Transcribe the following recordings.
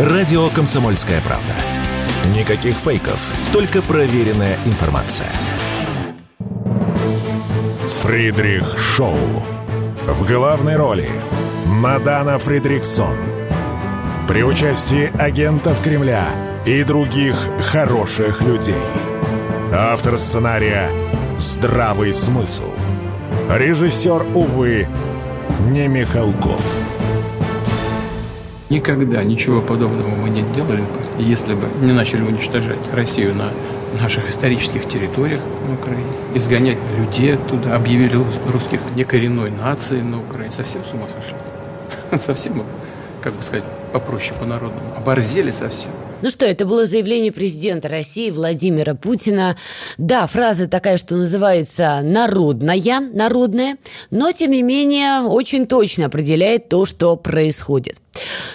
Радио «Комсомольская правда». Никаких фейков, только проверенная информация. Фридрих Шоу. В главной роли Мадана Фридриксон. При участии агентов Кремля и других хороших людей. Автор сценария «Здравый смысл». Режиссер, увы, не Михалков. Никогда ничего подобного мы не делали бы, если бы не начали уничтожать Россию на наших исторических территориях на Украине, изгонять людей оттуда, объявили русских некоренной нацией на Украине. Совсем с ума сошли. Совсем, как бы сказать, попроще по-народному. Оборзели совсем. Ну что, это было заявление президента России Владимира Путина. Да, фраза такая, что называется «народная», «народная», но, тем не менее, очень точно определяет то, что происходит.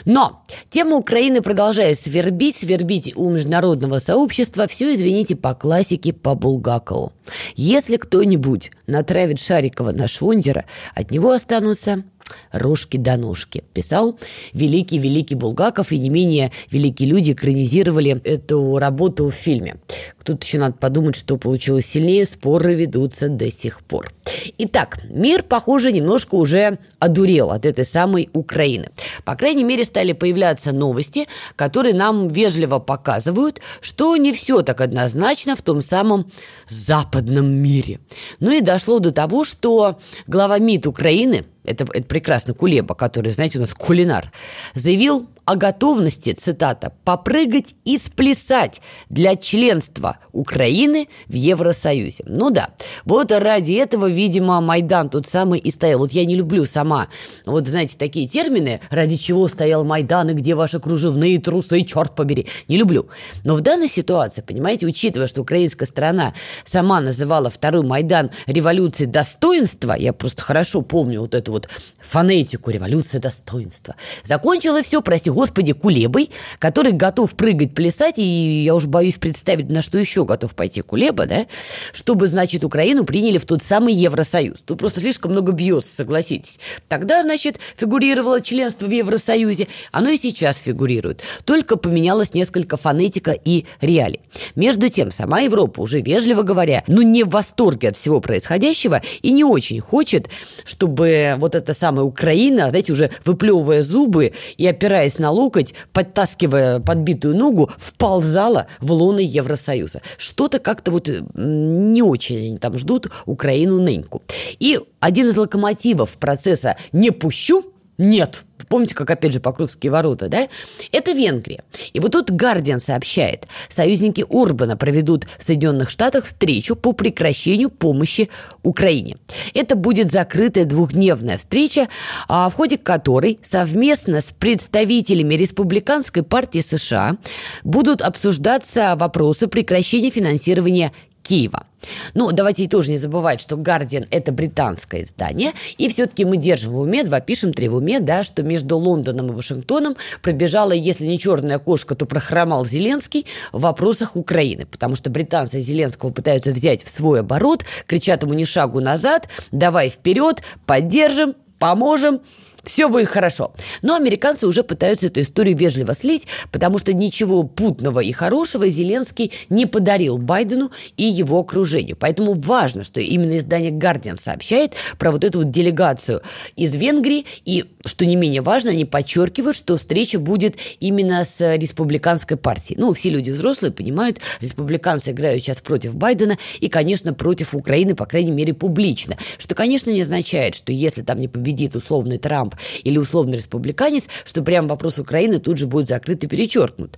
Но тема Украины продолжает свербить, свербить у международного сообщества. Все, извините, по классике, по Булгакову. Если кто-нибудь натравит Шарикова на Швондера, от него останутся рожки до ножки. Писал великий-великий Булгаков, и не менее великие люди экранизировали эту работу в фильме. Тут еще надо подумать, что получилось сильнее, споры ведутся до сих пор. Итак, мир, похоже, немножко уже одурел от этой самой Украины. По крайней мере, стали появляться новости, которые нам вежливо показывают, что не все так однозначно в том самом западном мире. Ну и дошло до того, что глава МИД Украины, это, это прекрасно Кулеба, который, знаете, у нас кулинар, заявил о готовности, цитата, «попрыгать и сплясать для членства Украины в Евросоюзе». Ну да, вот ради этого, видимо, Майдан тот самый и стоял. Вот я не люблю сама, вот знаете, такие термины, ради чего стоял Майдан и где ваши кружевные трусы, черт побери, не люблю. Но в данной ситуации, понимаете, учитывая, что украинская сторона сама называла второй Майдан революцией достоинства, я просто хорошо помню вот эту вот фонетику революция достоинства, закончила все, прости господи, Кулебой, который готов прыгать, плясать, и я уж боюсь представить, на что еще готов пойти Кулеба, да, чтобы, значит, Украину приняли в тот самый Евросоюз. Тут просто слишком много бьется, согласитесь. Тогда, значит, фигурировало членство в Евросоюзе, оно и сейчас фигурирует. Только поменялось несколько фонетика и реалий. Между тем, сама Европа уже, вежливо говоря, ну не в восторге от всего происходящего и не очень хочет, чтобы вот эта самая Украина, знаете, уже выплевывая зубы и опираясь на локоть, подтаскивая подбитую ногу, вползала в лоно Евросоюза. Что-то как-то вот не очень там ждут Украину ныньку. И один из локомотивов процесса «не пущу» Нет. Помните, как опять же Покровские ворота, да? Это Венгрия. И вот тут Гардиан сообщает, союзники Урбана проведут в Соединенных Штатах встречу по прекращению помощи Украине. Это будет закрытая двухдневная встреча, а, в ходе которой совместно с представителями Республиканской партии США будут обсуждаться вопросы прекращения финансирования Киева. Ну, давайте тоже не забывать, что Guardian – это британское издание, и все-таки мы держим в уме, два пишем, три в уме, да, что между Лондоном и Вашингтоном пробежала, если не черная кошка, то прохромал Зеленский в вопросах Украины, потому что британцы Зеленского пытаются взять в свой оборот, кричат ему не шагу назад, давай вперед, поддержим, поможем – все будет хорошо. Но американцы уже пытаются эту историю вежливо слить, потому что ничего путного и хорошего Зеленский не подарил Байдену и его окружению. Поэтому важно, что именно издание «Гардиан» сообщает про вот эту вот делегацию из Венгрии, и, что не менее важно, они подчеркивают, что встреча будет именно с республиканской партией. Ну, все люди взрослые понимают, республиканцы играют сейчас против Байдена и, конечно, против Украины, по крайней мере, публично. Что, конечно, не означает, что если там не победит условный Трамп или условный республиканец, что прям вопрос Украины тут же будет закрыт и перечеркнут.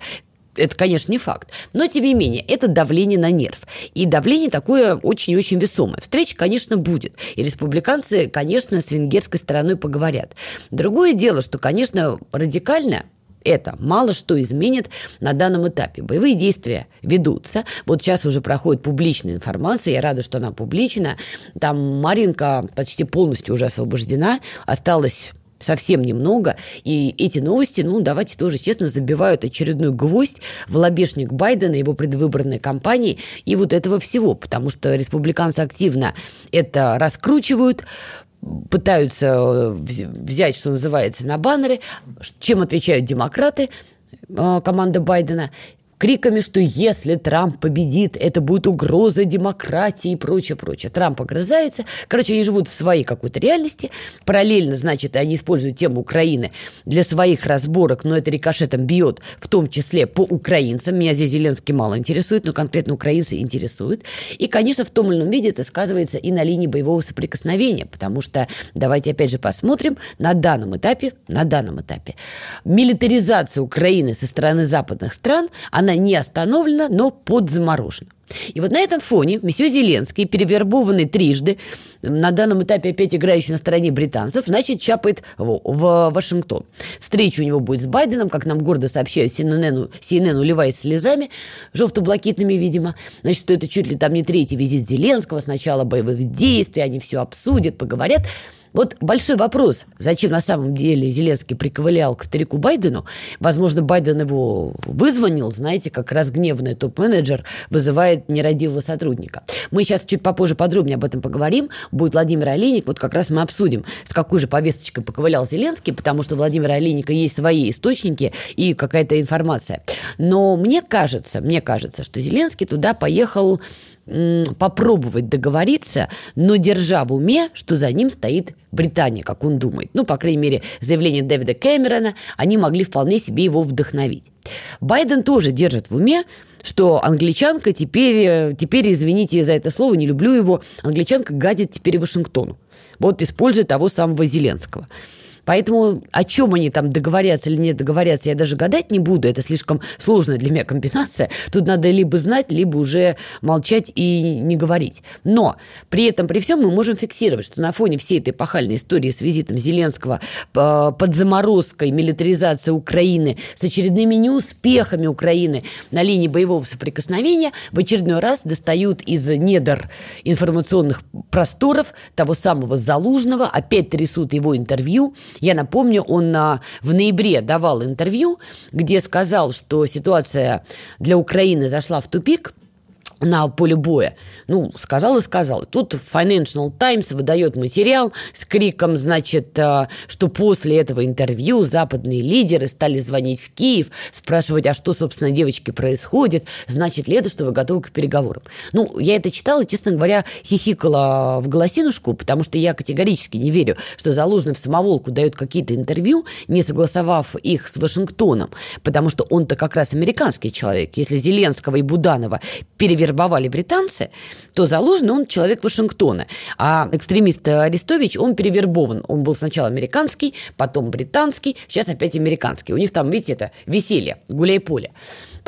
Это, конечно, не факт. Но, тем не менее, это давление на нерв. И давление такое очень и очень весомое. Встреча, конечно, будет. И республиканцы, конечно, с венгерской стороной поговорят. Другое дело, что, конечно, радикально это мало что изменит на данном этапе. Боевые действия ведутся. Вот сейчас уже проходит публичная информация. Я рада, что она публична. Там Маринка почти полностью уже освобождена. Осталось совсем немного. И эти новости, ну, давайте тоже честно, забивают очередной гвоздь в лобешник Байдена, его предвыборной кампании и вот этого всего, потому что республиканцы активно это раскручивают, пытаются э, взять, что называется, на баннеры, чем отвечают демократы – э, команда Байдена криками, что если Трамп победит, это будет угроза демократии и прочее, прочее. Трамп огрызается. Короче, они живут в своей какой-то реальности. Параллельно, значит, они используют тему Украины для своих разборок, но это рикошетом бьет, в том числе по украинцам. Меня здесь Зеленский мало интересует, но конкретно украинцы интересуют. И, конечно, в том или ином виде это сказывается и на линии боевого соприкосновения, потому что, давайте опять же посмотрим, на данном этапе, на данном этапе, милитаризация Украины со стороны западных стран, она она не остановлена, но подзаморожена. И вот на этом фоне месье Зеленский, перевербованный трижды, на данном этапе опять играющий на стороне британцев, значит, чапает в, в Вашингтон. Встреча у него будет с Байденом, как нам гордо сообщают CNN, CNN уливаясь слезами, жовто-блакитными, видимо. Значит, что это чуть ли там не третий визит Зеленского, сначала боевых действий, они все обсудят, поговорят. Вот большой вопрос, зачем на самом деле Зеленский приковылял к старику Байдену. Возможно, Байден его вызвонил, знаете, как разгневанный топ-менеджер вызывает нерадивого сотрудника. Мы сейчас чуть попозже подробнее об этом поговорим. Будет Владимир Олейник, вот как раз мы обсудим, с какой же повесточкой поковылял Зеленский, потому что у Владимира Олейника есть свои источники и какая-то информация. Но мне кажется, мне кажется, что Зеленский туда поехал попробовать договориться, но держа в уме, что за ним стоит Британия, как он думает. Ну, по крайней мере, заявление Дэвида Кэмерона, они могли вполне себе его вдохновить. Байден тоже держит в уме, что англичанка теперь, э, теперь, извините за это слово, не люблю его, англичанка гадит теперь Вашингтону. Вот используя того самого Зеленского. Поэтому о чем они там договорятся или не договорятся, я даже гадать не буду. Это слишком сложная для меня комбинация. Тут надо либо знать, либо уже молчать и не говорить. Но при этом, при всем мы можем фиксировать, что на фоне всей этой пахальной истории с визитом Зеленского э, под заморозкой, милитаризацией Украины, с очередными неуспехами Украины на линии боевого соприкосновения в очередной раз достают из недр информационных просторов того самого Залужного, опять трясут его интервью, я напомню, он на, в ноябре давал интервью, где сказал, что ситуация для Украины зашла в тупик – на поле боя. Ну, сказал и сказал. Тут Financial Times выдает материал с криком, значит, э, что после этого интервью западные лидеры стали звонить в Киев, спрашивать, а что, собственно, девочки происходит, значит ли это, что вы готовы к переговорам. Ну, я это читала, честно говоря, хихикала в голосинушку, потому что я категорически не верю, что Залужный в самоволку дает какие-то интервью, не согласовав их с Вашингтоном, потому что он-то как раз американский человек. Если Зеленского и Буданова перевернуть вербовали британцы, то Залужный, он человек Вашингтона. А экстремист Арестович, он перевербован. Он был сначала американский, потом британский, сейчас опять американский. У них там, видите, это веселье, гуляй-поле.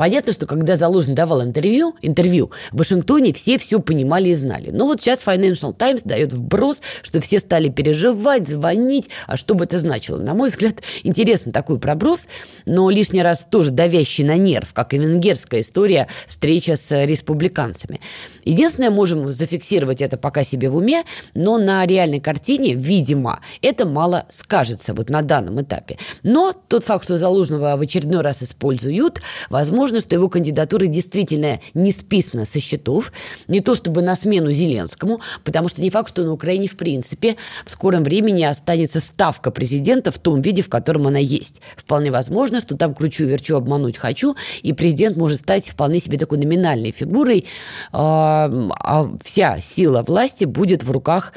Понятно, что когда Залужный давал интервью, интервью, в Вашингтоне все все понимали и знали. Но вот сейчас Financial Times дает вброс, что все стали переживать, звонить. А что бы это значило? На мой взгляд, интересно такой проброс, но лишний раз тоже давящий на нерв, как и венгерская история встреча с республиканцами. Единственное, можем зафиксировать это пока себе в уме, но на реальной картине, видимо, это мало скажется вот на данном этапе. Но тот факт, что Залужного в очередной раз используют, возможно, возможно, что его кандидатура действительно не списана со счетов, не то чтобы на смену Зеленскому, потому что не факт, что на Украине в принципе в скором времени останется ставка президента в том виде, в котором она есть. Вполне возможно, что там кручу, верчу, обмануть хочу, и президент может стать вполне себе такой номинальной фигурой, а, а вся сила власти будет в руках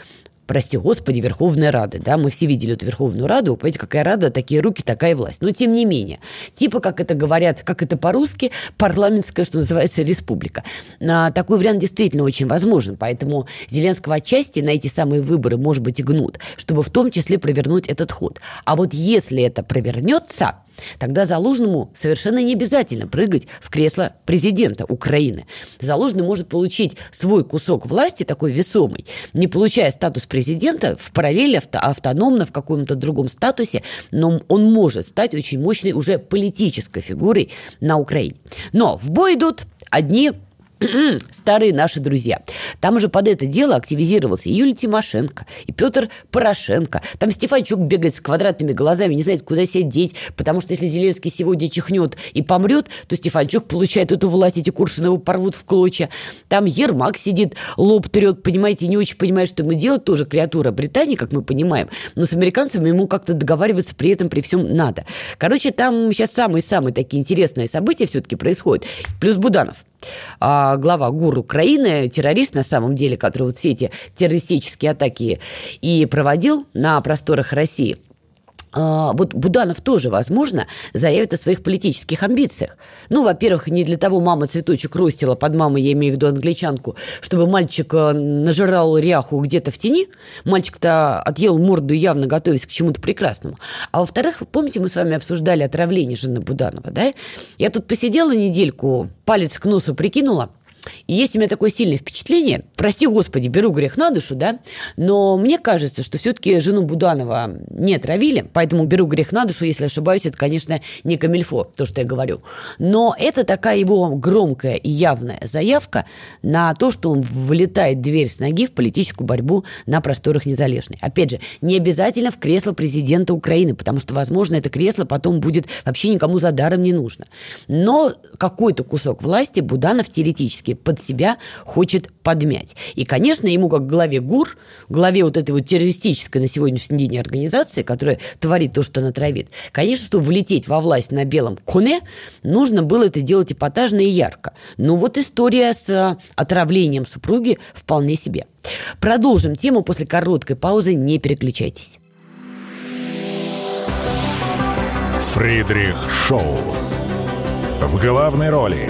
прости господи, Верховной Рады. Да, мы все видели эту Верховную Раду. Понимаете, какая Рада, такие руки, такая власть. Но тем не менее, типа, как это говорят, как это по-русски, парламентская, что называется, республика. А, такой вариант действительно очень возможен. Поэтому Зеленского отчасти на эти самые выборы, может быть, и гнут, чтобы в том числе провернуть этот ход. А вот если это провернется, Тогда Залужному совершенно не обязательно прыгать в кресло президента Украины. Залужный может получить свой кусок власти, такой весомый, не получая статус президента, в параллели авто, автономно в каком-то другом статусе, но он может стать очень мощной уже политической фигурой на Украине. Но в бой идут одни старые наши друзья. Там уже под это дело активизировался и Юлия Тимошенко, и Петр Порошенко. Там Стефанчук бегает с квадратными глазами, не знает, куда себя деть, потому что если Зеленский сегодня чихнет и помрет, то Стефанчук получает эту власть, эти Куршины его порвут в клочья. Там Ермак сидит, лоб трет, понимаете, не очень понимает, что ему делать, тоже креатура Британии, как мы понимаем, но с американцами ему как-то договариваться при этом, при всем надо. Короче, там сейчас самые-самые такие интересные события все-таки происходят. Плюс Буданов – а, глава ГУР Украины, террорист на самом деле, который вот все эти террористические атаки и проводил на просторах России – вот Буданов тоже, возможно, заявит о своих политических амбициях. Ну, во-первых, не для того мама цветочек ростила, под мамой я имею в виду англичанку, чтобы мальчик э, нажирал ряху где-то в тени. Мальчик-то отъел морду, явно готовясь к чему-то прекрасному. А во-вторых, помните, мы с вами обсуждали отравление жены Буданова, да? Я тут посидела недельку, палец к носу прикинула – и есть у меня такое сильное впечатление, прости господи, беру грех на душу, да, но мне кажется, что все-таки жену Буданова не отравили, поэтому беру грех на душу, если ошибаюсь, это, конечно, не камильфо, то, что я говорю. Но это такая его громкая и явная заявка на то, что он влетает дверь с ноги в политическую борьбу на просторах незалежной. Опять же, не обязательно в кресло президента Украины, потому что, возможно, это кресло потом будет вообще никому за даром не нужно. Но какой-то кусок власти Буданов теоретически все под себя хочет подмять. И, конечно, ему как главе ГУР, главе вот этой вот террористической на сегодняшний день организации, которая творит то, что она травит, конечно, чтобы влететь во власть на белом коне, нужно было это делать эпатажно и ярко. Но вот история с э, отравлением супруги вполне себе. Продолжим тему после короткой паузы. Не переключайтесь. Фридрих Шоу. В главной роли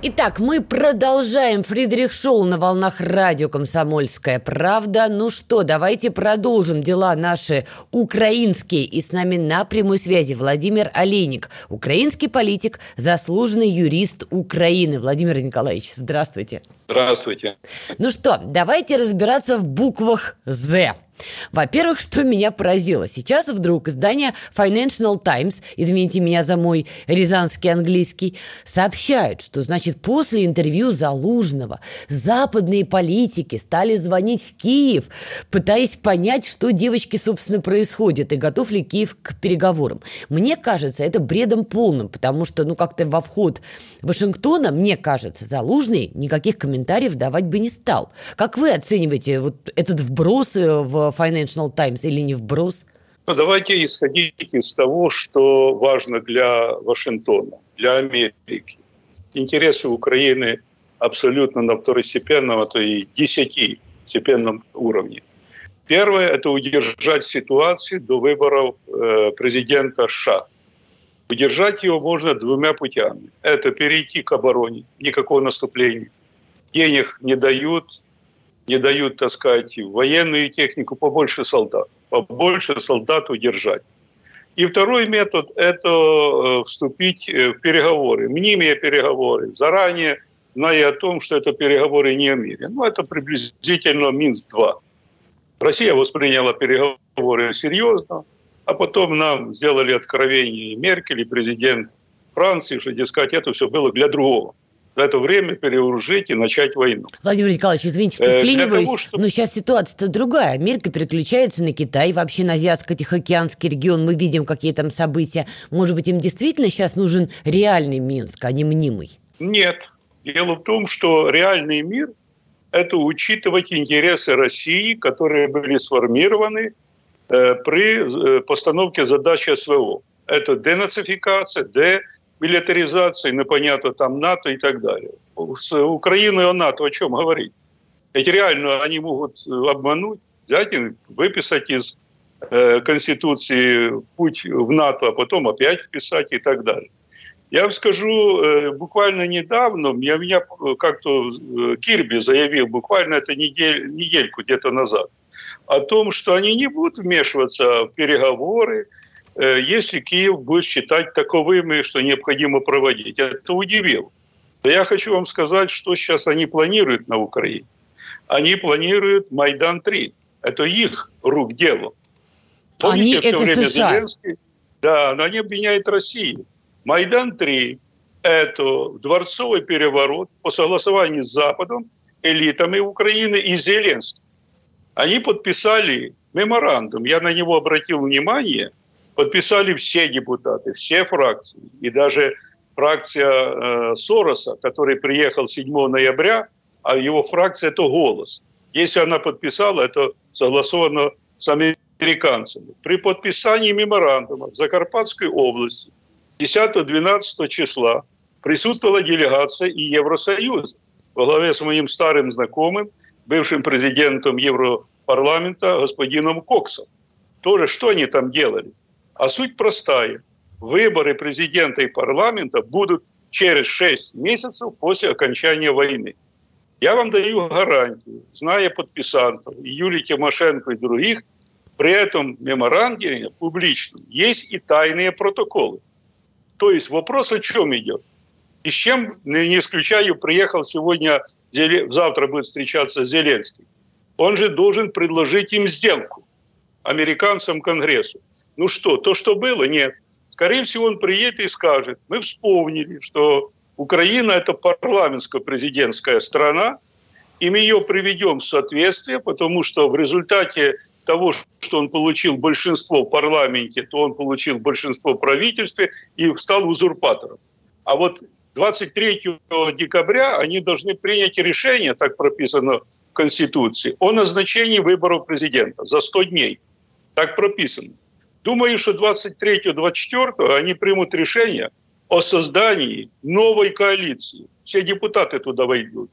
Итак, мы продолжаем Фридрих Шоу на волнах радио «Комсомольская правда». Ну что, давайте продолжим дела наши украинские. И с нами на прямой связи Владимир Олейник, украинский политик, заслуженный юрист Украины. Владимир Николаевич, здравствуйте. Здравствуйте. Ну что, давайте разбираться в буквах «З». Во-первых, что меня поразило. Сейчас вдруг издание Financial Times, извините меня за мой рязанский английский, сообщают, что, значит, после интервью Залужного западные политики стали звонить в Киев, пытаясь понять, что девочки, собственно, происходит, и готов ли Киев к переговорам. Мне кажется, это бредом полным, потому что, ну, как-то во вход Вашингтона, мне кажется, Залужный никаких комментариев давать бы не стал. Как вы оцениваете вот этот вброс в Financial Times или не вброс? Ну, давайте исходить из того, что важно для Вашингтона, для Америки. Интересы Украины абсолютно на второстепенном, а то и десятистепенном уровне. Первое – это удержать ситуацию до выборов э, президента США. Удержать его можно двумя путями. Это перейти к обороне, никакого наступления. Денег не дают, не дают, так сказать, военную технику, побольше солдат. Побольше солдат удержать. И второй метод – это э, вступить э, в переговоры, мнимые переговоры, заранее зная о том, что это переговоры не о мире. Ну, это приблизительно Минск-2. Россия восприняла переговоры серьезно, а потом нам сделали откровение и Меркель, и президент Франции, что, дескать, это все было для другого за это время переоружить и начать войну. Владимир Николаевич, извините, что э, вклиниваюсь, того, чтобы... но сейчас ситуация-то другая. Америка переключается на Китай, вообще на Азиатско-Тихоокеанский регион. Мы видим, какие там события. Может быть, им действительно сейчас нужен реальный Минск, а не мнимый? Нет. Дело в том, что реальный мир – это учитывать интересы России, которые были сформированы э, при э, постановке задачи СВО. Это денацификация, де милитаризации, непонятно, там НАТО и так далее. С Украиной о НАТО о чем говорить? Ведь реально они могут обмануть, взять и выписать из э, Конституции путь в НАТО, а потом опять вписать и так далее. Я вам скажу, э, буквально недавно, меня, меня как-то э, Кирби заявил, буквально это недель, недельку где-то назад, о том, что они не будут вмешиваться в переговоры, если Киев будет считать таковыми, что необходимо проводить. Это удивило. Я хочу вам сказать, что сейчас они планируют на Украине. Они планируют Майдан-3. Это их рук дело. Помните, они это время США. Зеленский, да, но они обвиняют Россию. Майдан-3 – это дворцовый переворот по согласованию с Западом, элитами Украины и Зеленским. Они подписали меморандум, я на него обратил внимание, подписали все депутаты, все фракции, и даже фракция э, Сороса, который приехал 7 ноября, а его фракция – это «Голос». Если она подписала, это согласовано с американцами. При подписании меморандума в Закарпатской области 10-12 числа присутствовала делегация и Евросоюза во главе с моим старым знакомым, бывшим президентом Европарламента господином Коксом. Тоже что они там делали? А суть простая. Выборы президента и парламента будут через 6 месяцев после окончания войны. Я вам даю гарантию, зная подписантов, Юлии Тимошенко и других, при этом меморандуме публичном есть и тайные протоколы. То есть вопрос о чем идет? И с чем, не исключаю, приехал сегодня, завтра будет встречаться Зеленский. Он же должен предложить им сделку, американцам, Конгрессу. Ну что, то, что было, нет. Скорее всего, он приедет и скажет, мы вспомнили, что Украина – это парламентско-президентская страна, и мы ее приведем в соответствие, потому что в результате того, что он получил большинство в парламенте, то он получил большинство в правительстве и стал узурпатором. А вот 23 декабря они должны принять решение, так прописано в Конституции, о назначении выборов президента за 100 дней. Так прописано. Думаю, что 23-24 они примут решение о создании новой коалиции. Все депутаты туда войдут.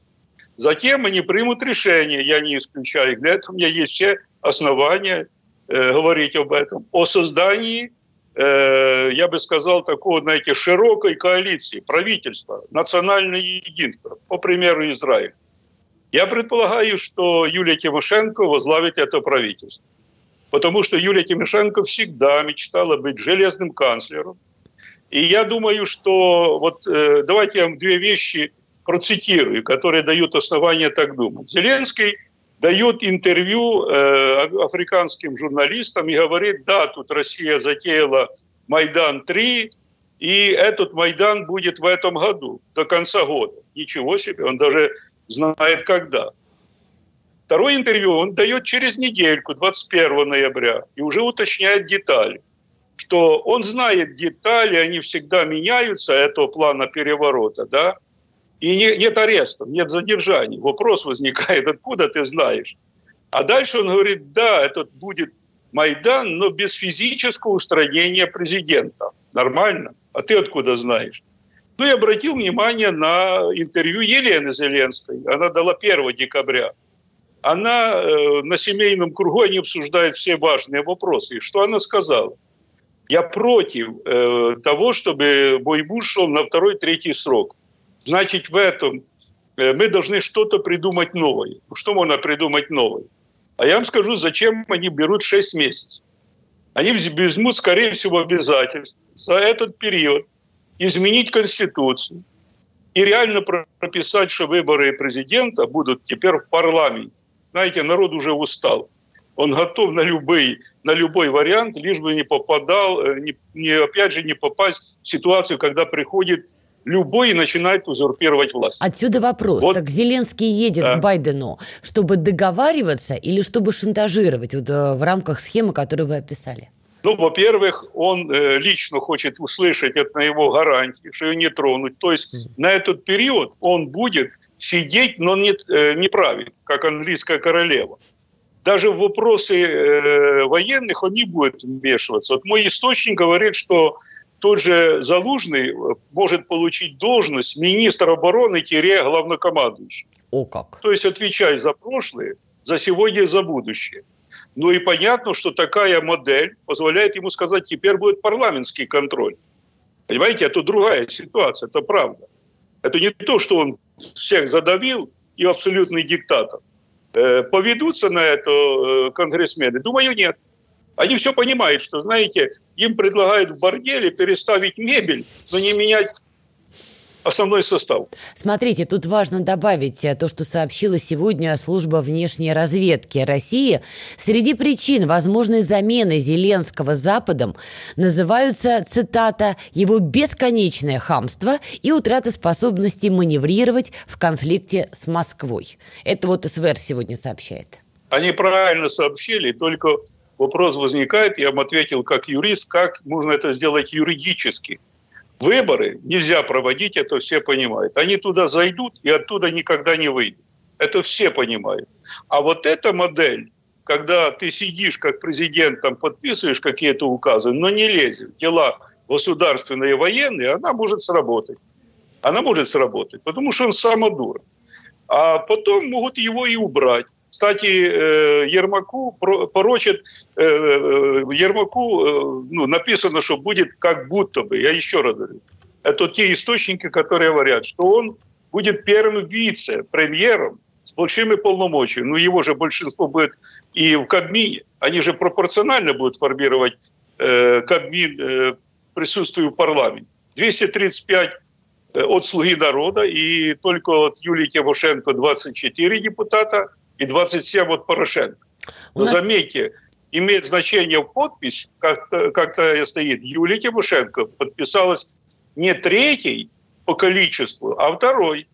Затем они примут решение, я не исключаю, для этого у меня есть все основания э, говорить об этом, о создании Э, я бы сказал, такого, знаете, широкой коалиции, правительства, национальное единство, по примеру Израиля. Я предполагаю, что Юлия Тимошенко возглавит это правительство. Потому что Юлия Тимошенко всегда мечтала быть железным канцлером. И я думаю, что вот э, давайте я вам две вещи процитирую, которые дают основания так думать. Зеленский дает интервью э, африканским журналистам и говорит, да, тут Россия затеяла Майдан-3, и этот Майдан будет в этом году, до конца года. Ничего себе, он даже знает когда. Второе интервью он дает через недельку, 21 ноября, и уже уточняет детали. Что он знает детали, они всегда меняются, этого плана переворота, да, и не, нет арестов, нет задержаний. Вопрос возникает, откуда ты знаешь? А дальше он говорит, да, этот будет Майдан, но без физического устранения президента. Нормально. А ты откуда знаешь? Ну, я обратил внимание на интервью Елены Зеленской. Она дала 1 декабря. Она э, на семейном кругу, они обсуждают все важные вопросы. И что она сказала? Я против э, того, чтобы Бойбуш шел на второй, третий срок. Значит, в этом э, мы должны что-то придумать новое. Что можно придумать новое? А я вам скажу, зачем они берут 6 месяцев. Они возьмут, скорее всего, обязательств за этот период изменить Конституцию и реально прописать, что выборы президента будут теперь в парламенте. Знаете, народ уже устал. Он готов на любой, на любой вариант, лишь бы не попадал, э, не, не, опять же, не попасть в ситуацию, когда приходит любой начинает узурпировать власть. Отсюда вопрос. Вот. Так Зеленский едет да. к Байдену, чтобы договариваться или чтобы шантажировать вот, э, в рамках схемы, которую вы описали? Ну, во-первых, он э, лично хочет услышать на его гарантии, что ее не тронуть. То есть mm. на этот период он будет сидеть, но не, э, не править, как английская королева. Даже в вопросы э, военных он не будет вмешиваться. Вот мой источник говорит, что тот же Залужный э, может получить должность министра обороны-главнокомандующий. О как. То есть отвечать за прошлое, за сегодня и за будущее. Ну и понятно, что такая модель позволяет ему сказать, теперь будет парламентский контроль. Понимаете, это другая ситуация, это правда. Это не то, что он всех задавил и абсолютный диктатор. Э, поведутся на это э, конгрессмены? Думаю, нет. Они все понимают, что, знаете, им предлагают в борделе переставить мебель, но не менять основной состав. Смотрите, тут важно добавить э, то, что сообщила сегодня служба внешней разведки России. Среди причин возможной замены Зеленского Западом называются, цитата, «его бесконечное хамство и утрата способности маневрировать в конфликте с Москвой». Это вот СВР сегодня сообщает. Они правильно сообщили, только вопрос возникает, я вам ответил как юрист, как можно это сделать юридически – Выборы нельзя проводить, это все понимают. Они туда зайдут и оттуда никогда не выйдут. Это все понимают. А вот эта модель, когда ты сидишь как президент, там подписываешь какие-то указы, но не лезешь в дела государственные и военные, она может сработать. Она может сработать, потому что он самодур. А потом могут его и убрать. Кстати, э, Ермаку порочит, э, э, Ермаку ну, написано, что будет как будто бы, я еще раз говорю, это те источники, которые говорят, что он будет первым вице-премьером с большими полномочиями. Ну, его же большинство будет и в Кабмине. Они же пропорционально будут формировать э, Кабмин присутствию в парламенте. 235 от «Слуги народа» и только от Юлии Тимошенко 24 депутата – и 27 от Порошенко. Но нас... заметьте, имеет значение подпись, как-то как стоит, Юлия Тимошенко подписалась не третий по количеству, а второй.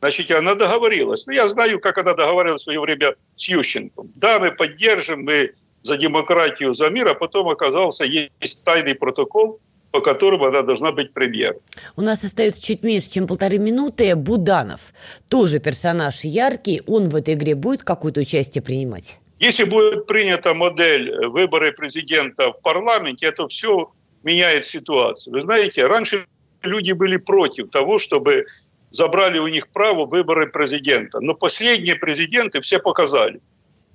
Значит, она договорилась. Ну, я знаю, как она договорилась в свое время с Ющенком. Да, мы поддержим, мы за демократию, за мир, а потом оказался, есть тайный протокол, по которым она должна быть премьером. У нас остается чуть меньше, чем полторы минуты. Буданов, тоже персонаж яркий, он в этой игре будет какое-то участие принимать? Если будет принята модель выборы президента в парламенте, это все меняет ситуацию. Вы знаете, раньше люди были против того, чтобы забрали у них право выборы президента. Но последние президенты все показали.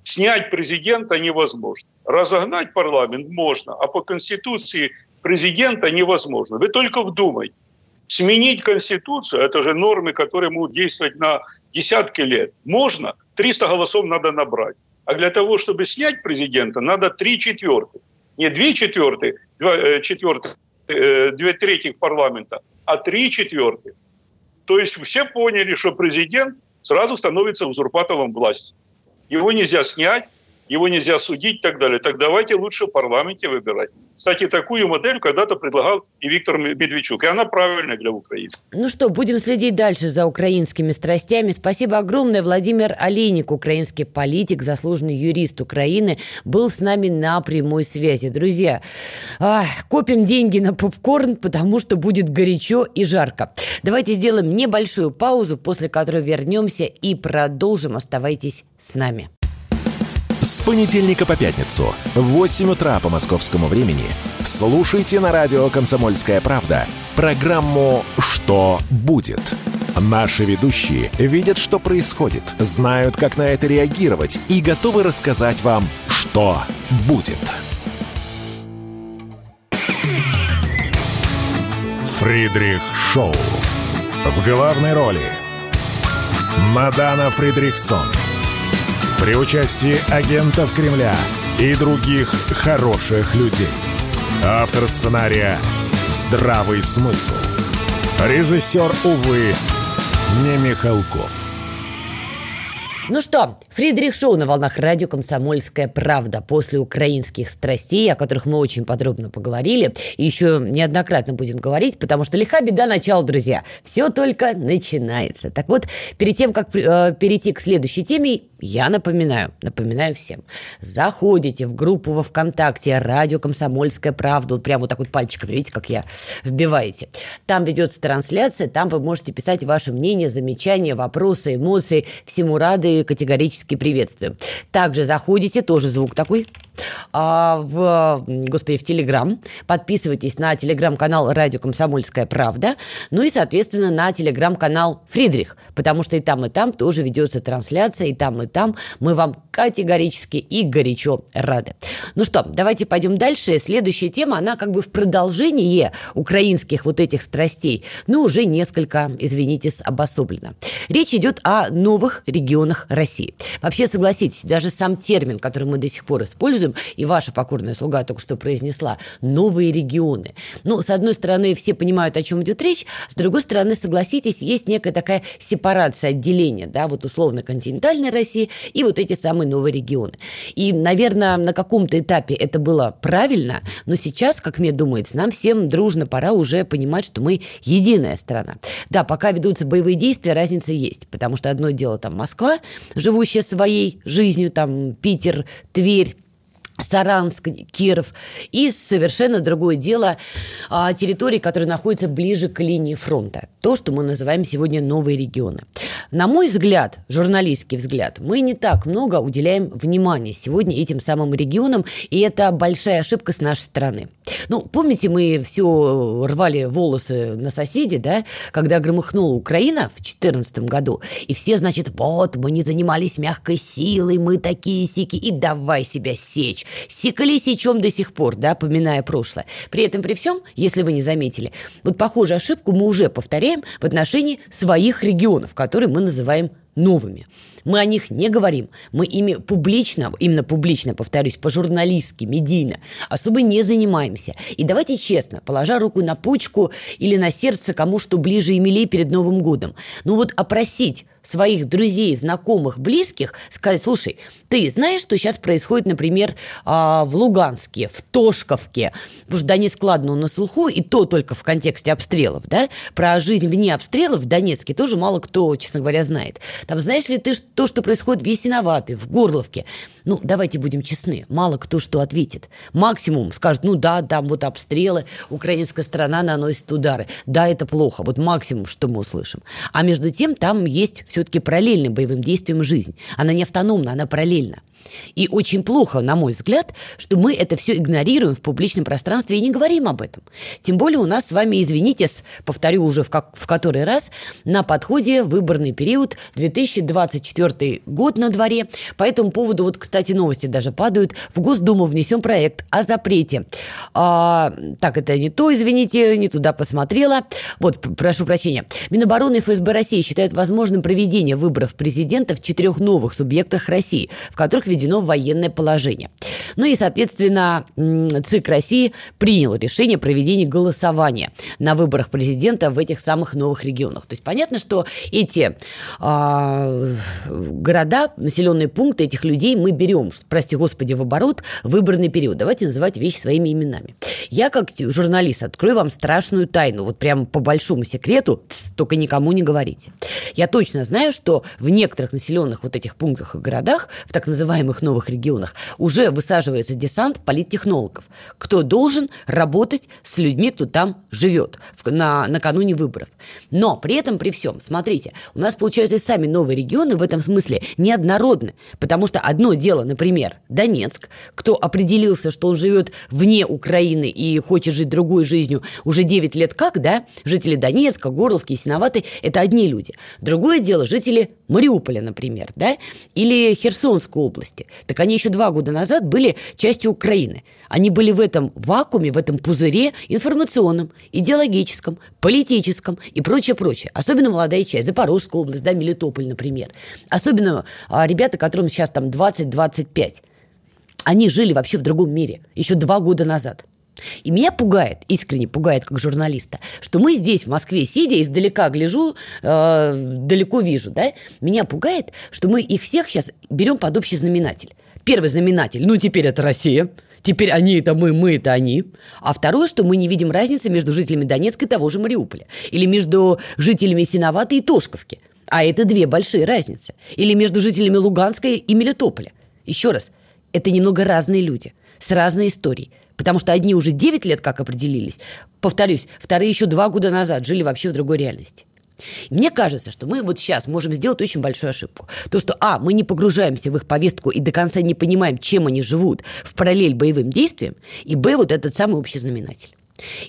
Снять президента невозможно. Разогнать парламент можно, а по Конституции президента невозможно. Вы только вдумайте. Сменить Конституцию, это же нормы, которые могут действовать на десятки лет, можно, 300 голосов надо набрать. А для того, чтобы снять президента, надо 3 четвертых. Не 2 четвертых, 2, четвертых, 2 третьих парламента, а 3 четвертых. То есть все поняли, что президент сразу становится узурпатором власти. Его нельзя снять, его нельзя судить и так далее. Так давайте лучше в парламенте выбирать. Кстати, такую модель когда-то предлагал и Виктор Медведчук, и она правильная для Украины. Ну что, будем следить дальше за украинскими страстями. Спасибо огромное. Владимир Олейник, украинский политик, заслуженный юрист Украины, был с нами на прямой связи. Друзья, ах, копим деньги на попкорн, потому что будет горячо и жарко. Давайте сделаем небольшую паузу, после которой вернемся и продолжим. Оставайтесь с нами. С понедельника по пятницу в 8 утра по московскому времени слушайте на радио «Комсомольская правда» программу «Что будет?». Наши ведущие видят, что происходит, знают, как на это реагировать и готовы рассказать вам, что будет. Фридрих Шоу. В главной роли Мадана Фридрихсон – при участии агентов Кремля и других хороших людей. Автор сценария «Здравый смысл». Режиссер, увы, не Михалков. Ну что, Фридрих Шоу на волнах радио «Комсомольская правда». После украинских страстей, о которых мы очень подробно поговорили, и еще неоднократно будем говорить, потому что лиха беда начала, друзья. Все только начинается. Так вот, перед тем, как э, перейти к следующей теме, я напоминаю, напоминаю всем, заходите в группу во ВКонтакте «Радио Комсомольская правда», вот прямо вот так вот пальчиками, видите, как я вбиваете. Там ведется трансляция, там вы можете писать ваше мнение, замечания, вопросы, эмоции. Всему рады и категорически приветствуем. Также заходите, тоже звук такой, а, в, господи, в Телеграм. Подписывайтесь на телеграм-канал «Радио Комсомольская правда», ну и, соответственно, на телеграм-канал «Фридрих», потому что и там, и там тоже ведется трансляция, и там, и там мы вам категорически и горячо рады. Ну что, давайте пойдем дальше. Следующая тема, она как бы в продолжении украинских вот этих страстей, но уже несколько, извините, обособлена. Речь идет о новых регионах России. Вообще, согласитесь, даже сам термин, который мы до сих пор используем, и ваша покорная слуга только что произнесла, новые регионы. Ну, с одной стороны, все понимают, о чем идет речь, с другой стороны, согласитесь, есть некая такая сепарация, отделение, да, вот условно континентальной России и вот эти самые новые регионы. И, наверное, на каком-то этапе это было правильно, но сейчас, как мне думается, нам всем дружно пора уже понимать, что мы единая страна. Да, пока ведутся боевые действия, разница есть, потому что одно дело там Москва, живущая своей жизнью, там Питер, Тверь, Саранск, Киров. И совершенно другое дело а, территории, которые находятся ближе к линии фронта. То, что мы называем сегодня новые регионы. На мой взгляд, журналистский взгляд, мы не так много уделяем внимания сегодня этим самым регионам, и это большая ошибка с нашей стороны. Ну, помните, мы все рвали волосы на соседе, да, когда громыхнула Украина в 2014 году, и все, значит, вот, мы не занимались мягкой силой, мы такие сики, и давай себя сечь секали сечем до сих пор, да, поминая прошлое. При этом, при всем, если вы не заметили, вот похожую ошибку мы уже повторяем в отношении своих регионов, которые мы называем новыми. Мы о них не говорим. Мы ими публично, именно публично, повторюсь, по-журналистски, медийно, особо не занимаемся. И давайте честно, положа руку на почку или на сердце, кому что ближе и милее перед Новым годом. Ну вот опросить своих друзей, знакомых, близких, сказать, слушай, ты знаешь, что сейчас происходит, например, а, в Луганске, в Тошковке, потому что Донецк, ладно, на слуху, и то только в контексте обстрелов, да, про жизнь вне обстрелов в Донецке тоже мало кто, честно говоря, знает. Там знаешь ли ты то, что происходит в Ясиноватой, в Горловке? Ну, давайте будем честны, мало кто что ответит. Максимум скажет, ну да, там вот обстрелы, украинская сторона наносит удары. Да, это плохо, вот максимум, что мы услышим. А между тем там есть все-таки параллельным боевым действиям жизнь. Она не автономна, она параллельна. И очень плохо, на мой взгляд, что мы это все игнорируем в публичном пространстве и не говорим об этом. Тем более у нас с вами, извините, повторю уже в, как, в который раз, на подходе выборный период 2024 год на дворе. По этому поводу, вот, кстати, новости даже падают. В Госдуму внесен проект о запрете. А, так, это не то, извините, не туда посмотрела. Вот, прошу прощения. Минобороны и ФСБ России считают возможным проведение выборов президента в четырех новых субъектах России, в которых введено военное положение. Ну и, соответственно, ЦИК России принял решение проведения голосования на выборах президента в этих самых новых регионах. То есть понятно, что эти э, города, населенные пункты этих людей мы берем, прости господи, в оборот выборный период. Давайте называть вещи своими именами. Я, как журналист, открою вам страшную тайну, вот прямо по большому секрету, только никому не говорите. Я точно знаю, что в некоторых населенных вот этих пунктах и городах, в так называемых называемых новых регионах уже высаживается десант политтехнологов, кто должен работать с людьми, кто там живет на, накануне выборов. Но при этом, при всем, смотрите, у нас, получается, и сами новые регионы в этом смысле неоднородны, потому что одно дело, например, Донецк, кто определился, что он живет вне Украины и хочет жить другой жизнью уже 9 лет как, да, жители Донецка, Горловки, Ясиноваты – это одни люди. Другое дело жители Мариуполя, например, да, или Херсонской области, области. Так они еще два года назад были частью Украины. Они были в этом вакууме, в этом пузыре информационном, идеологическом, политическом и прочее, прочее. Особенно молодая часть, Запорожская область, да, Мелитополь, например. Особенно а, ребята, которым сейчас там 20-25. Они жили вообще в другом мире еще два года назад. И меня пугает, искренне пугает как журналиста, что мы здесь, в Москве, сидя, издалека гляжу, э, далеко вижу, да, меня пугает, что мы их всех сейчас берем под общий знаменатель. Первый знаменатель, ну теперь это Россия, Теперь они это мы, мы это они. А второе, что мы не видим разницы между жителями Донецка и того же Мариуполя. Или между жителями Синоваты и Тошковки. А это две большие разницы. Или между жителями Луганска и Мелитополя. Еще раз, это немного разные люди с разной историей. Потому что одни уже 9 лет как определились. Повторюсь, вторые еще два года назад жили вообще в другой реальности. Мне кажется, что мы вот сейчас можем сделать очень большую ошибку. То, что, а, мы не погружаемся в их повестку и до конца не понимаем, чем они живут в параллель боевым действиям, и, б, вот этот самый общий знаменатель.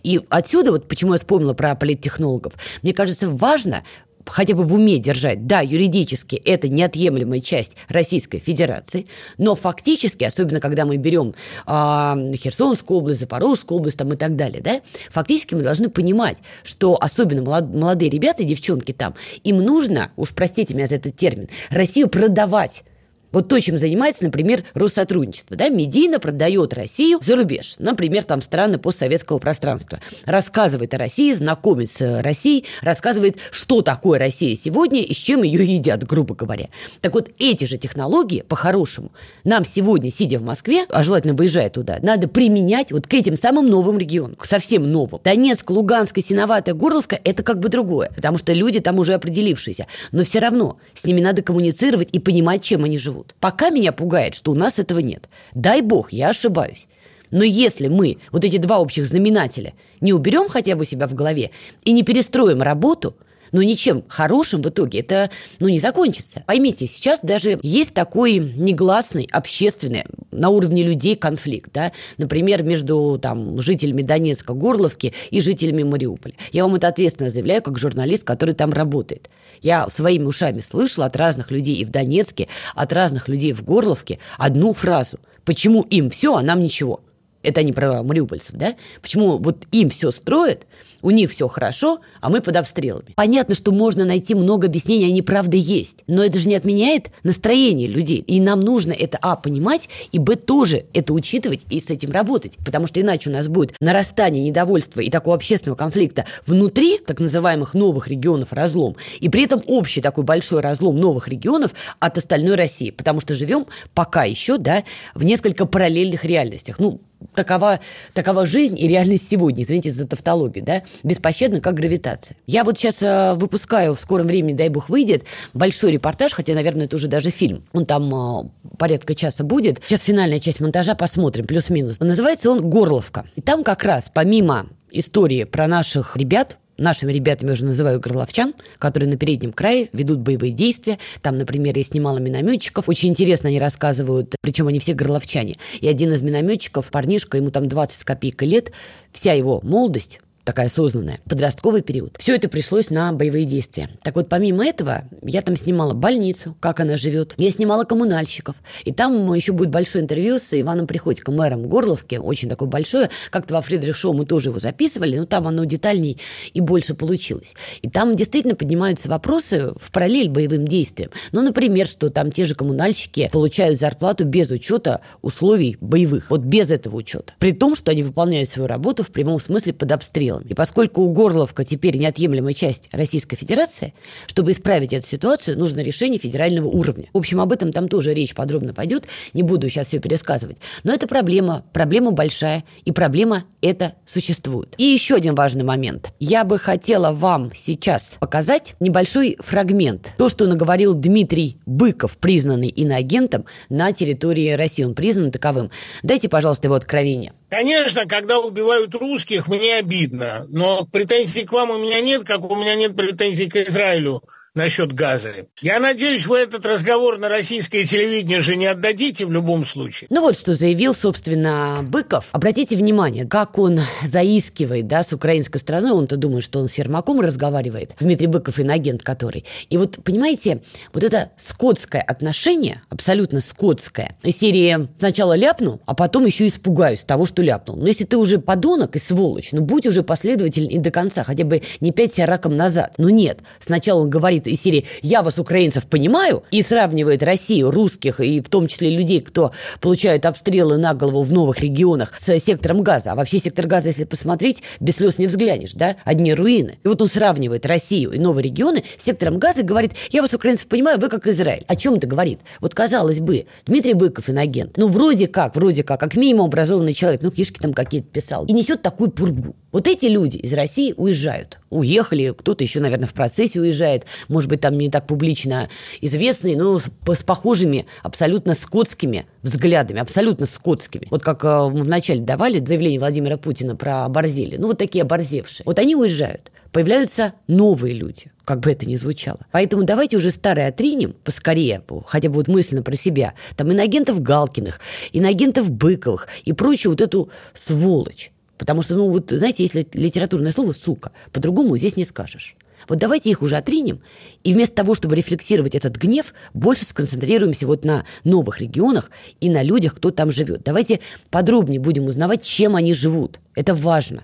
И отсюда, вот почему я вспомнила про политтехнологов, мне кажется, важно хотя бы в уме держать, да, юридически это неотъемлемая часть Российской Федерации, но фактически, особенно когда мы берем э, Херсонскую область, Запорожскую область там, и так далее, да, фактически мы должны понимать, что особенно молод, молодые ребята и девчонки там, им нужно, уж простите меня за этот термин, Россию продавать Вот то, чем занимается, например, Россотрудничество. Да? Медийно продает Россию за рубеж. Например, там страны постсоветского пространства. Рассказывает о России, знакомит с Россией, рассказывает, что такое Россия сегодня и с чем ее едят, грубо говоря. Так вот, эти же технологии, по-хорошему, нам сегодня, сидя в Москве, а желательно выезжая туда, надо применять вот к этим самым новым регионам, к совсем новым. Донецк, Луганск, Синоватая, Горловка – это как бы другое, потому что люди там уже определившиеся. Но все равно с ними надо коммуницировать и понимать, чем они живут живут. Пока меня пугает, что у нас этого нет. Дай бог, я ошибаюсь. Но если мы вот эти два общих знаменателя не уберем хотя бы себя в голове и не перестроим работу – но ничем хорошим в итоге это ну, не закончится. Поймите, сейчас даже есть такой негласный, общественный, на уровне людей конфликт, да, например, между там, жителями Донецка, Горловки и жителями Мариуполя. Я вам это ответственно заявляю, как журналист, который там работает. Я своими ушами слышала от разных людей и в Донецке, от разных людей в Горловке одну фразу. Почему им все, а нам ничего? Это не про мариупольцев, да? Почему вот им все строят, у них все хорошо, а мы под обстрелами. Понятно, что можно найти много объяснений, они правда есть. Но это же не отменяет настроение людей. И нам нужно это, а, понимать, и, б, тоже это учитывать и с этим работать. Потому что иначе у нас будет нарастание недовольства и такого общественного конфликта внутри так называемых новых регионов разлом, и при этом общий такой большой разлом новых регионов от остальной России. Потому что живем пока еще, да, в несколько параллельных реальностях. Ну, такова, такова жизнь и реальность сегодня, извините за тавтологию, да, беспощадно, как гравитация. Я вот сейчас э, выпускаю, в скором времени, дай бог, выйдет большой репортаж, хотя, наверное, это уже даже фильм. Он там э, порядка часа будет. Сейчас финальная часть монтажа, посмотрим, плюс-минус. Называется он «Горловка». И там как раз, помимо истории про наших ребят, нашими ребятами уже называю горловчан, которые на переднем крае ведут боевые действия. Там, например, я снимала минометчиков. Очень интересно они рассказывают, причем они все горловчане. И один из минометчиков, парнишка, ему там 20 с копейкой лет, вся его молодость такая осознанная, подростковый период. Все это пришлось на боевые действия. Так вот, помимо этого, я там снимала больницу, как она живет. Я снимала коммунальщиков. И там еще будет большое интервью с Иваном Приходько, мэром Горловки, очень такое большое. Как-то во Фридрих Шоу мы тоже его записывали, но там оно детальней и больше получилось. И там действительно поднимаются вопросы в параллель боевым действиям. Ну, например, что там те же коммунальщики получают зарплату без учета условий боевых. Вот без этого учета. При том, что они выполняют свою работу в прямом смысле под обстрелом делом. И поскольку Горловка теперь неотъемлемая часть Российской Федерации, чтобы исправить эту ситуацию, нужно решение федерального уровня. В общем, об этом там тоже речь подробно пойдет, не буду сейчас все пересказывать. Но это проблема, проблема большая, и проблема эта существует. И еще один важный момент. Я бы хотела вам сейчас показать небольшой фрагмент. То, что наговорил Дмитрий Быков, признанный иноагентом на территории России. Он признан таковым. Дайте, пожалуйста, его откровение. Конечно, когда убивают русских, мне обидно, но претензий к вам у меня нет, как у меня нет претензий к Израилю насчет газа. Я надеюсь, вы этот разговор на российское телевидение же не отдадите в любом случае. Ну вот что заявил, собственно, Быков. Обратите внимание, как он заискивает да, с украинской стороной. Он-то думает, что он с Ермаком разговаривает. Дмитрий Быков, инагент который. И вот, понимаете, вот это скотское отношение, абсолютно скотское, из серии сначала ляпну, а потом еще испугаюсь того, что ляпнул. Но если ты уже подонок и сволочь, ну будь уже последовательный и до конца, хотя бы не пять раком назад. Но нет, сначала он говорит из серии «Я вас, украинцев, понимаю» и сравнивает Россию, русских и в том числе людей, кто получают обстрелы на голову в новых регионах с сектором газа. А вообще сектор газа, если посмотреть, без слез не взглянешь, да? Одни руины. И вот он сравнивает Россию и новые регионы с сектором газа и говорит «Я вас, украинцев, понимаю, вы как Израиль». О чем это говорит? Вот казалось бы, Дмитрий Быков, инагент, ну вроде как, вроде как, как минимум образованный человек, ну книжки там какие-то писал, и несет такую пургу. Вот эти люди из России уезжают. Уехали, кто-то еще, наверное, в процессе уезжает, может быть, там не так публично известный, но с, с похожими абсолютно скотскими взглядами, абсолютно скотскими. Вот как э, мы вначале давали заявление Владимира Путина про оборзели. Ну, вот такие оборзевшие. Вот они уезжают. Появляются новые люди, как бы это ни звучало. Поэтому давайте уже старые отринем поскорее, хотя бы вот мысленно про себя. Там иноагентов Галкиных, иноагентов Быковых и прочую вот эту сволочь. Потому что, ну, вот, знаете, если литературное слово «сука», по-другому здесь не скажешь. Вот давайте их уже отринем, и вместо того, чтобы рефлексировать этот гнев, больше сконцентрируемся вот на новых регионах и на людях, кто там живет. Давайте подробнее будем узнавать, чем они живут. Это важно.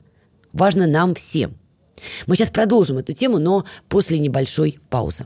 Важно нам всем. Мы сейчас продолжим эту тему, но после небольшой паузы.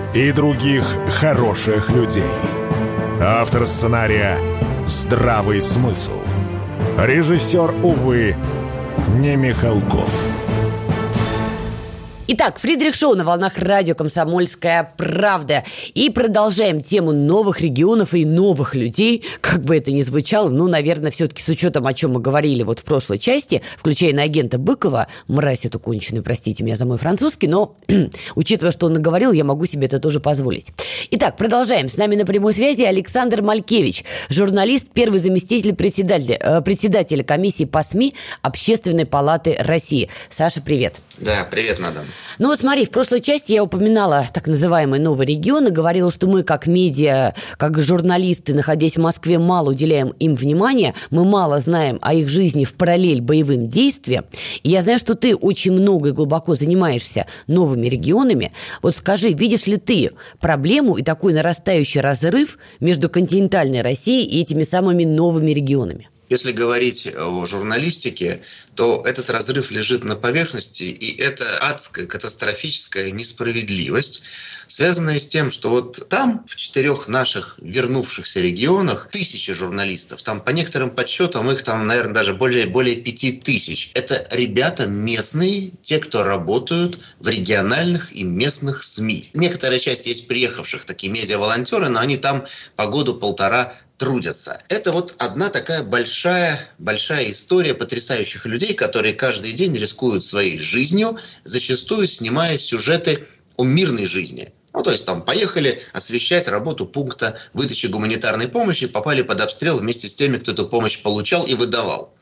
и других хороших людей. Автор сценария «Здравый смысл». Режиссер, увы, не Михалков. Итак, Фридрих Шоу на волнах радио «Комсомольская правда». И продолжаем тему новых регионов и новых людей. Как бы это ни звучало, ну, наверное, все-таки с учетом, о чем мы говорили вот в прошлой части, включая на агента Быкова, мразь эту конченую, простите меня за мой французский, но учитывая, что он наговорил, я могу себе это тоже позволить. Итак, продолжаем. С нами на прямой связи Александр Малькевич, журналист, первый заместитель председателя, э, председателя комиссии по СМИ Общественной палаты России. Саша, привет. Да, привет, мадам. Ну вот смотри, в прошлой части я упоминала так называемый новый регион и говорила, что мы как медиа, как журналисты, находясь в Москве, мало уделяем им внимания, мы мало знаем о их жизни в параллель боевым действиям. И я знаю, что ты очень много и глубоко занимаешься новыми регионами. Вот скажи, видишь ли ты проблему и такой нарастающий разрыв между континентальной Россией и этими самыми новыми регионами? Если говорить о журналистике, то этот разрыв лежит на поверхности, и это адская, катастрофическая несправедливость, связанная с тем, что вот там, в четырех наших вернувшихся регионах, тысячи журналистов, там по некоторым подсчетам их там, наверное, даже более, более пяти тысяч. Это ребята местные, те, кто работают в региональных и местных СМИ. Некоторая часть есть приехавших, такие медиа-волонтеры, но они там по году-полтора трудятся. Это вот одна такая большая, большая история потрясающих людей, которые каждый день рискуют своей жизнью, зачастую снимая сюжеты о мирной жизни. Ну, то есть там поехали освещать работу пункта выдачи гуманитарной помощи, попали под обстрел вместе с теми, кто эту помощь получал и выдавал.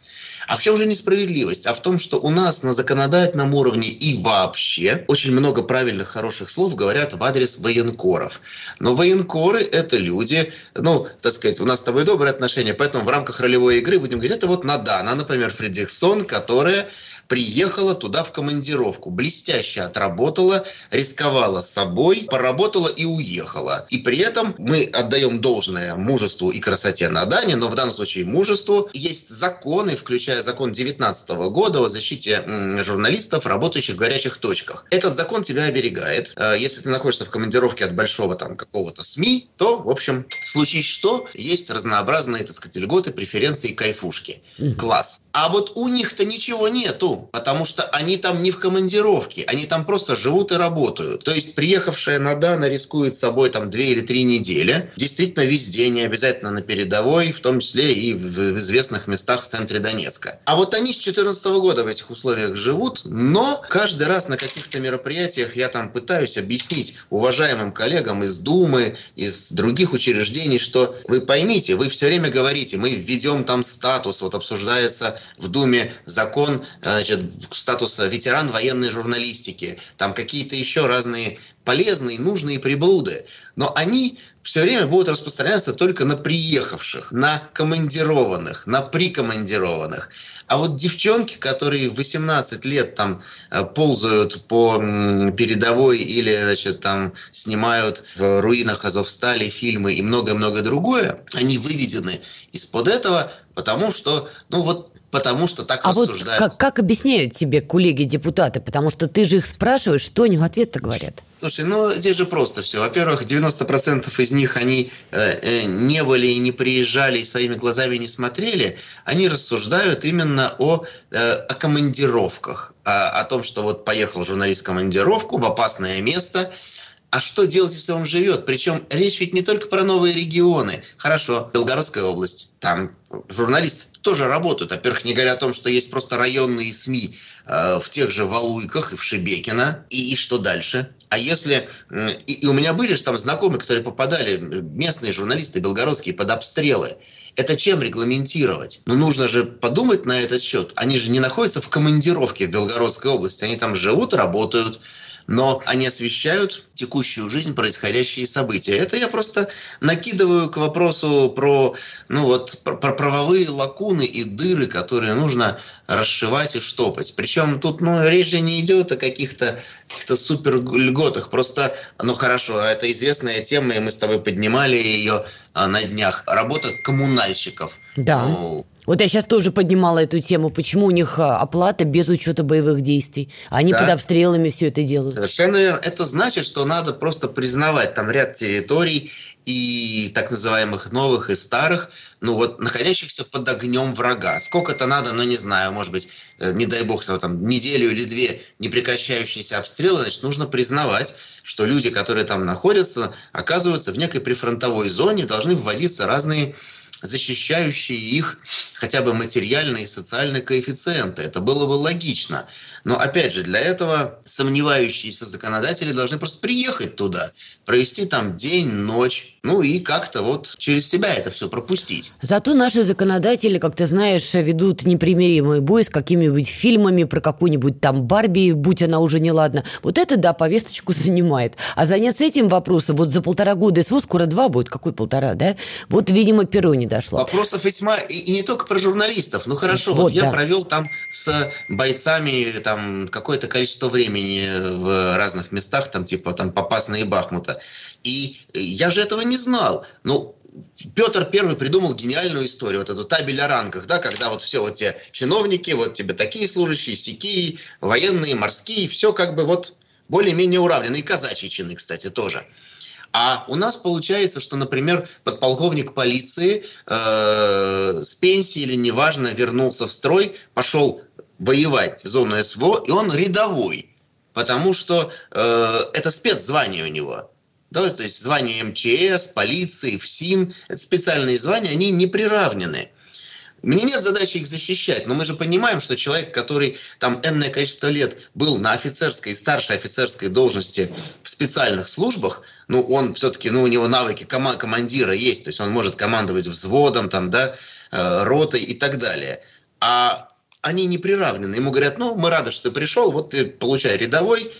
А в чем же несправедливость? А в том, что у нас на законодательном уровне и вообще очень много правильных, хороших слов говорят в адрес военкоров. Но военкоры – это люди, ну, так сказать, у нас с тобой добрые отношения, поэтому в рамках ролевой игры будем говорить, это вот Надана, например, Фридрихсон, которая приехала туда в командировку, блестяще отработала, рисковала собой, поработала и уехала. И при этом мы отдаем должное мужеству и красоте на Дане, но в данном случае мужеству есть законы, включая закон 19 года о защите журналистов, работающих в горячих точках. Этот закон тебя оберегает. Э, если ты находишься в командировке от большого там какого-то СМИ, то, в общем, в случае что, есть разнообразные, так сказать, льготы, преференции, кайфушки. Класс. А вот у них-то ничего нету потому что они там не в командировке, они там просто живут и работают. То есть приехавшая на Дана рискует собой там две или три недели, действительно везде, не обязательно на передовой, в том числе и в известных местах в центре Донецка. А вот они с 2014 года в этих условиях живут, но каждый раз на каких-то мероприятиях я там пытаюсь объяснить уважаемым коллегам из Думы, из других учреждений, что вы поймите, вы все время говорите, мы введем там статус, вот обсуждается в Думе закон, значит, статуса ветеран военной журналистики, там какие-то еще разные полезные, нужные приблуды. Но они все время будут распространяться только на приехавших, на командированных, на прикомандированных. А вот девчонки, которые в 18 лет там э, ползают по передовой или, значит, там снимают в руинах Азовстали фильмы и многое-многое другое, они выведены из-под этого, потому что, ну вот Потому что так а рассуждают. Вот как, как объясняют тебе коллеги-депутаты? Потому что ты же их спрашиваешь, что они в ответ-то говорят? Слушай, ну здесь же просто все. Во-первых, 90% из них они э, э, не были и не приезжали, и своими глазами не смотрели. Они рассуждают именно о, э, о командировках. О, о том, что вот поехал журналист в командировку в опасное место – а что делать, если он живет? Причем речь ведь не только про новые регионы. Хорошо, Белгородская область. Там журналисты тоже работают. Во-первых, не говоря о том, что есть просто районные СМИ э, в тех же Валуйках и в Шебекино. И, и что дальше? А если... Э, и, у меня были же там знакомые, которые попадали, местные журналисты белгородские, под обстрелы. Это чем регламентировать? Ну, нужно же подумать на этот счет. Они же не находятся в командировке в Белгородской области. Они там живут, работают, но они освещают текущую жизнь, происходящие события. Это я просто накидываю к вопросу про, ну вот, про, правовые лакуны и дыры, которые нужно расшивать и штопать. Причем тут ну, речь же не идет о каких-то каких супер льготах. Просто, ну хорошо, это известная тема, и мы с тобой поднимали ее а, на днях. Работа коммунальщиков. Да. Ну, вот я сейчас тоже поднимала эту тему, почему у них а, оплата без учета боевых действий. Они да. под обстрелами все это делают. Совершенно верно. Это значит, что надо просто признавать там ряд территорий и так называемых новых и старых, ну вот, находящихся под огнем врага. Сколько это надо, ну не знаю, может быть, э, не дай бог, там неделю или две непрекращающиеся обстрелы, значит, нужно признавать, что люди, которые там находятся, оказываются в некой прифронтовой зоне, должны вводиться разные защищающие их хотя бы материальные и социальные коэффициенты. Это было бы логично. Но опять же, для этого сомневающиеся законодатели должны просто приехать туда, провести там день, ночь, ну и как-то вот через себя это все пропустить. Зато наши законодатели, как ты знаешь, ведут непримиримый бой с какими-нибудь фильмами про какую-нибудь там Барби, будь она уже неладна. Вот это, да, повесточку занимает. А заняться этим вопросом вот за полтора года СВО скоро два будет. Какой полтора, да? Вот, видимо, перо не дошло. Вопросов ведь и, и не только про журналистов. Ну хорошо, вот, вот я да. провел там с бойцами там какое-то количество времени в разных местах, там типа там Попасна и Бахмута. И я же этого не знал. Ну, Петр Первый придумал гениальную историю, вот эту табель о рангах, да, когда вот все вот те чиновники, вот тебе такие служащие, сякие, военные, морские, все как бы вот более-менее уравнено. И казачьи чины, кстати, тоже. А у нас получается, что, например, подполковник полиции э, с пенсии или неважно вернулся в строй, пошел воевать в зону СВО, и он рядовой, потому что э, это спецзвание у него. Да, то есть звания МЧС, полиции, ФСИН, это специальные звания, они не приравнены. Мне нет задачи их защищать, но мы же понимаем, что человек, который там энное количество лет был на офицерской старшей офицерской должности в специальных службах, ну, он все-таки, ну, у него навыки кома- командира есть, то есть он может командовать взводом, там, да, э, ротой и так далее. А они не приравнены. Ему говорят, ну, мы рады, что ты пришел, вот ты получай рядовой,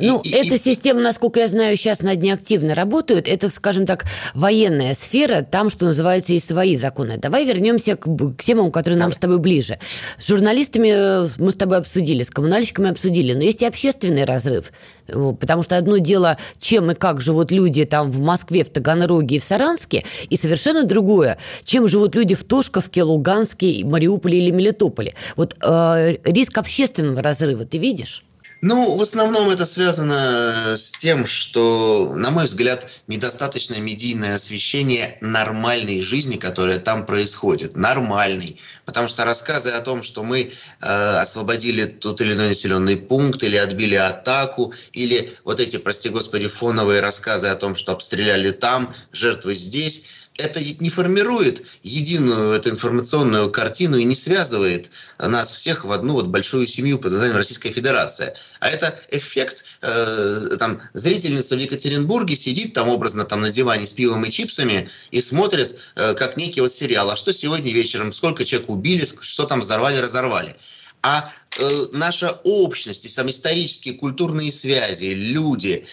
ну, и, эта и... система, насколько я знаю, сейчас на дне активно работает. Это, скажем так, военная сфера. Там, что называется, есть свои законы. Давай вернемся к, к темам, которые нам с тобой ближе. С журналистами э, мы с тобой обсудили, с коммунальщиками обсудили. Но есть и общественный разрыв. Потому что одно дело, чем и как живут люди там в Москве, в Таганроге и в Саранске, и совершенно другое, чем живут люди в Тошковке, Луганске, Мариуполе или Мелитополе. Вот э, риск общественного разрыва ты видишь? Ну, в основном это связано с тем, что, на мой взгляд, недостаточное медийное освещение нормальной жизни, которая там происходит. Нормальной. Потому что рассказы о том, что мы э, освободили тот или иной населенный пункт, или отбили атаку, или вот эти, прости господи, фоновые рассказы о том, что обстреляли там, жертвы здесь – это не формирует единую эту информационную картину и не связывает нас всех в одну вот большую семью под названием Российская Федерация. А это эффект, э, там, зрительница в Екатеринбурге сидит там образно там на диване с пивом и чипсами и смотрит, э, как некий вот сериал, а что сегодня вечером, сколько человек убили, что там взорвали, разорвали. А э, наша общность, и сам исторические, культурные связи, люди,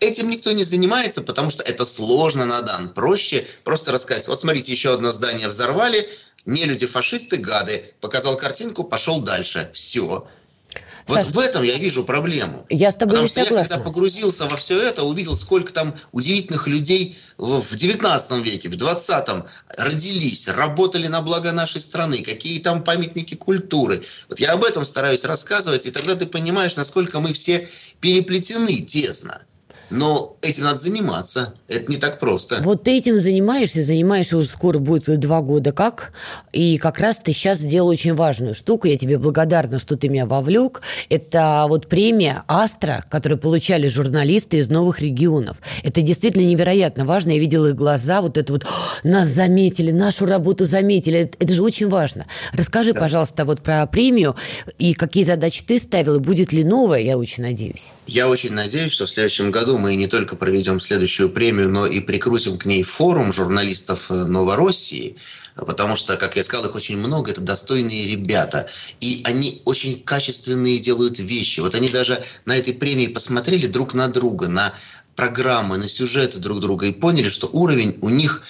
Этим никто не занимается, потому что это сложно на дан. Проще просто рассказать, вот смотрите, еще одно здание взорвали, не люди фашисты, гады. Показал картинку, пошел дальше. Все. Вот Саш, в этом я вижу проблему. Я с тобой Потому не что согласна. я когда погрузился во все это, увидел, сколько там удивительных людей в 19 веке, в 20-м родились, работали на благо нашей страны, какие там памятники культуры. Вот я об этом стараюсь рассказывать, и тогда ты понимаешь, насколько мы все переплетены тесно. Но этим надо заниматься. Это не так просто. Вот ты этим занимаешься, занимаешься уже скоро будет два года как. И как раз ты сейчас сделал очень важную штуку. Я тебе благодарна, что ты меня вовлек. Это вот премия «Астра», которую получали журналисты из новых регионов. Это действительно невероятно важно. Я видела их глаза, вот это вот «нас заметили, нашу работу заметили». Это, это же очень важно. Расскажи, да. пожалуйста, вот про премию и какие задачи ты ставил, и будет ли новая, я очень надеюсь. Я очень надеюсь, что в следующем году мы не только проведем следующую премию, но и прикрутим к ней форум журналистов Новороссии, потому что, как я сказал, их очень много, это достойные ребята. И они очень качественные делают вещи. Вот они даже на этой премии посмотрели друг на друга, на программы, на сюжеты друг друга и поняли, что уровень у них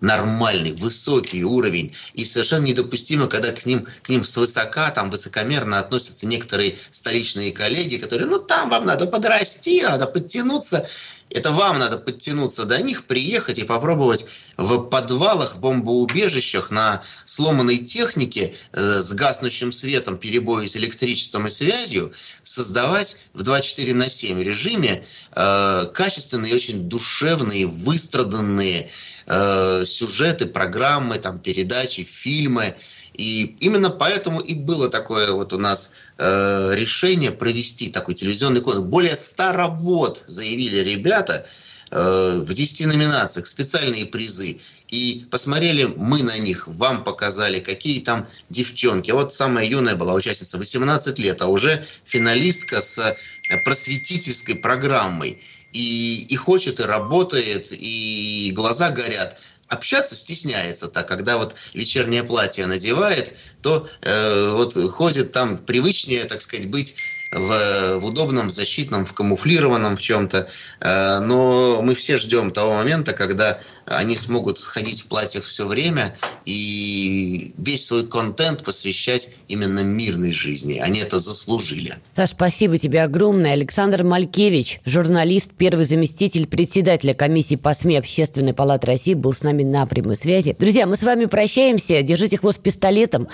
нормальный, высокий уровень. И совершенно недопустимо, когда к ним, к ним свысока, там высокомерно относятся некоторые столичные коллеги, которые, ну там вам надо подрасти, надо подтянуться. Это вам надо подтянуться до них, приехать и попробовать в подвалах, бомбоубежищах на сломанной технике э, с гаснущим светом, перебои с электричеством и связью создавать в 24 на 7 режиме э, качественные, очень душевные, выстраданные э, сюжеты, программы, там, передачи, фильмы. И именно поэтому и было такое вот у нас э, решение провести такой телевизионный конкурс. Более 100 работ заявили ребята э, в 10 номинациях, специальные призы. И посмотрели мы на них, вам показали, какие там девчонки. Вот самая юная была участница, 18 лет, а уже финалистка с просветительской программой и, и хочет, и работает, и глаза горят. Общаться стесняется так, когда вот вечернее платье надевает, то э, вот ходит там привычнее, так сказать, быть в, в удобном, защитном, в камуфлированном в чем-то. Э, но мы все ждем того момента, когда они смогут ходить в платьях все время и весь свой контент посвящать именно мирной жизни. Они это заслужили. Саш, спасибо тебе огромное. Александр Малькевич, журналист, первый заместитель председателя комиссии по СМИ Общественной палаты России, был с нами на прямой связи. Друзья, мы с вами прощаемся. Держите хвост пистолетом.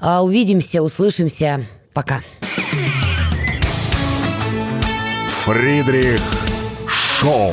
А, увидимся, услышимся. Пока. Фридрих Шоу.